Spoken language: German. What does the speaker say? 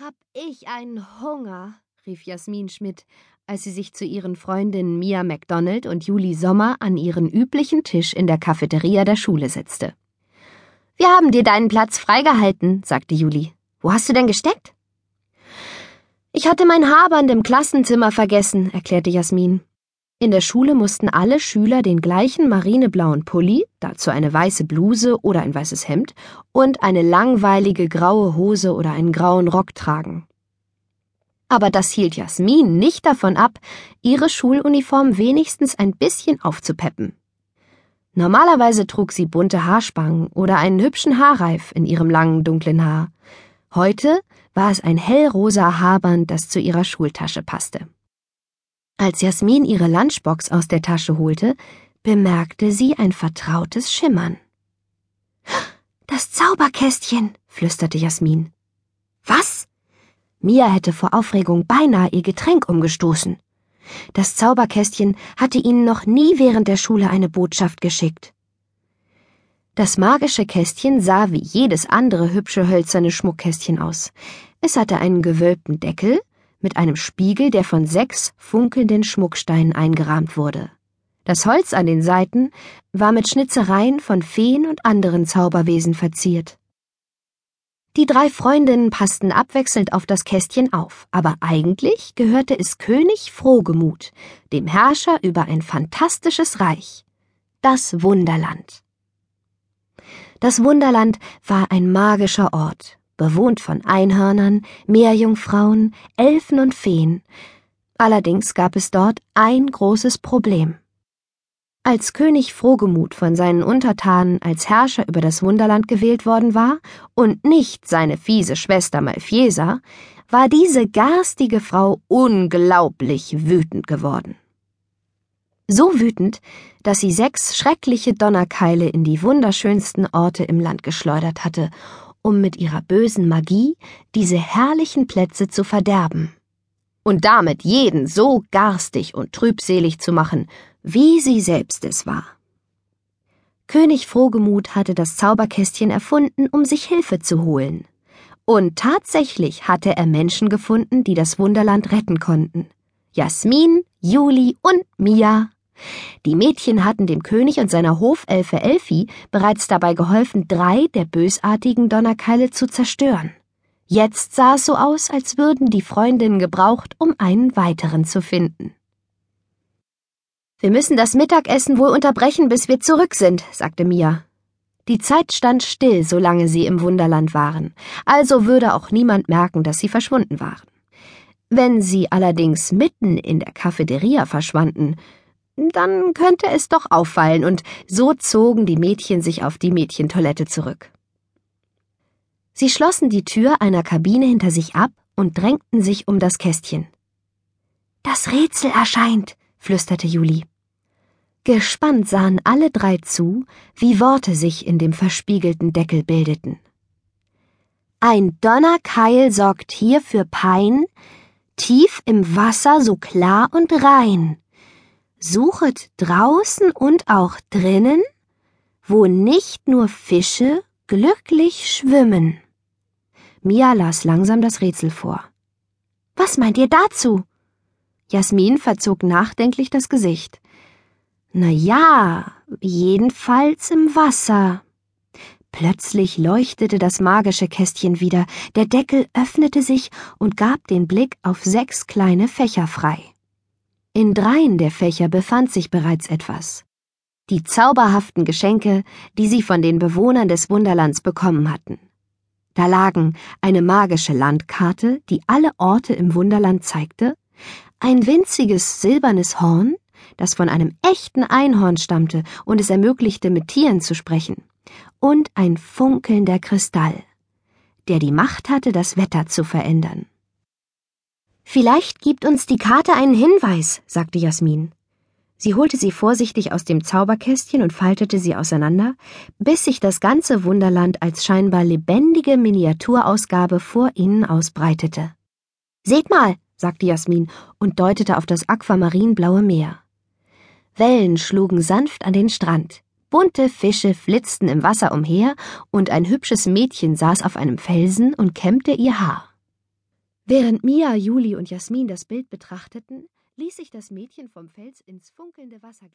Hab ich einen Hunger, rief Jasmin Schmidt, als sie sich zu ihren Freundinnen Mia MacDonald und Julie Sommer an ihren üblichen Tisch in der Cafeteria der Schule setzte. Wir haben dir deinen Platz freigehalten, sagte Julie. Wo hast du denn gesteckt? Ich hatte mein Haarband im Klassenzimmer vergessen, erklärte Jasmin. In der Schule mussten alle Schüler den gleichen marineblauen Pulli, dazu eine weiße Bluse oder ein weißes Hemd und eine langweilige graue Hose oder einen grauen Rock tragen. Aber das hielt Jasmin nicht davon ab, ihre Schuluniform wenigstens ein bisschen aufzupeppen. Normalerweise trug sie bunte Haarspangen oder einen hübschen Haarreif in ihrem langen dunklen Haar. Heute war es ein hellrosa Haarband, das zu ihrer Schultasche passte. Als Jasmin ihre Lunchbox aus der Tasche holte, bemerkte sie ein vertrautes Schimmern. Das Zauberkästchen, flüsterte Jasmin. Was? Mia hätte vor Aufregung beinahe ihr Getränk umgestoßen. Das Zauberkästchen hatte ihnen noch nie während der Schule eine Botschaft geschickt. Das magische Kästchen sah wie jedes andere hübsche hölzerne Schmuckkästchen aus. Es hatte einen gewölbten Deckel, mit einem Spiegel, der von sechs funkelnden Schmucksteinen eingerahmt wurde. Das Holz an den Seiten war mit Schnitzereien von Feen und anderen Zauberwesen verziert. Die drei Freundinnen passten abwechselnd auf das Kästchen auf, aber eigentlich gehörte es König Frohgemut, dem Herrscher über ein fantastisches Reich, das Wunderland. Das Wunderland war ein magischer Ort, bewohnt von Einhörnern, Meerjungfrauen, Elfen und Feen. Allerdings gab es dort ein großes Problem. Als König Frohgemut von seinen Untertanen als Herrscher über das Wunderland gewählt worden war und nicht seine fiese Schwester Malfiesa, war diese garstige Frau unglaublich wütend geworden. So wütend, dass sie sechs schreckliche Donnerkeile in die wunderschönsten Orte im Land geschleudert hatte um mit ihrer bösen Magie diese herrlichen Plätze zu verderben und damit jeden so garstig und trübselig zu machen, wie sie selbst es war. König Frohgemut hatte das Zauberkästchen erfunden, um sich Hilfe zu holen. Und tatsächlich hatte er Menschen gefunden, die das Wunderland retten konnten. Jasmin, Juli und Mia die Mädchen hatten dem König und seiner Hofelfe Elfi bereits dabei geholfen, drei der bösartigen Donnerkeile zu zerstören. Jetzt sah es so aus, als würden die Freundinnen gebraucht, um einen weiteren zu finden. Wir müssen das Mittagessen wohl unterbrechen, bis wir zurück sind, sagte Mia. Die Zeit stand still, solange sie im Wunderland waren, also würde auch niemand merken, dass sie verschwunden waren. Wenn sie allerdings mitten in der Cafeteria verschwanden, dann könnte es doch auffallen, und so zogen die Mädchen sich auf die Mädchentoilette zurück. Sie schlossen die Tür einer Kabine hinter sich ab und drängten sich um das Kästchen. Das Rätsel erscheint, flüsterte Juli. Gespannt sahen alle drei zu, wie Worte sich in dem verspiegelten Deckel bildeten. Ein Donnerkeil sorgt hier für Pein, tief im Wasser so klar und rein. Suchet draußen und auch drinnen, wo nicht nur Fische glücklich schwimmen. Mia las langsam das Rätsel vor. Was meint ihr dazu? Jasmin verzog nachdenklich das Gesicht. Na ja, jedenfalls im Wasser. Plötzlich leuchtete das magische Kästchen wieder, der Deckel öffnete sich und gab den Blick auf sechs kleine Fächer frei. In dreien der Fächer befand sich bereits etwas. Die zauberhaften Geschenke, die sie von den Bewohnern des Wunderlands bekommen hatten. Da lagen eine magische Landkarte, die alle Orte im Wunderland zeigte, ein winziges silbernes Horn, das von einem echten Einhorn stammte und es ermöglichte, mit Tieren zu sprechen, und ein funkelnder Kristall, der die Macht hatte, das Wetter zu verändern. Vielleicht gibt uns die Karte einen Hinweis, sagte Jasmin. Sie holte sie vorsichtig aus dem Zauberkästchen und faltete sie auseinander, bis sich das ganze Wunderland als scheinbar lebendige Miniaturausgabe vor ihnen ausbreitete. Seht mal, sagte Jasmin und deutete auf das aquamarinblaue Meer. Wellen schlugen sanft an den Strand, bunte Fische flitzten im Wasser umher und ein hübsches Mädchen saß auf einem Felsen und kämmte ihr Haar. Während Mia, Juli und Jasmin das Bild betrachteten, ließ sich das Mädchen vom Fels ins funkelnde Wasser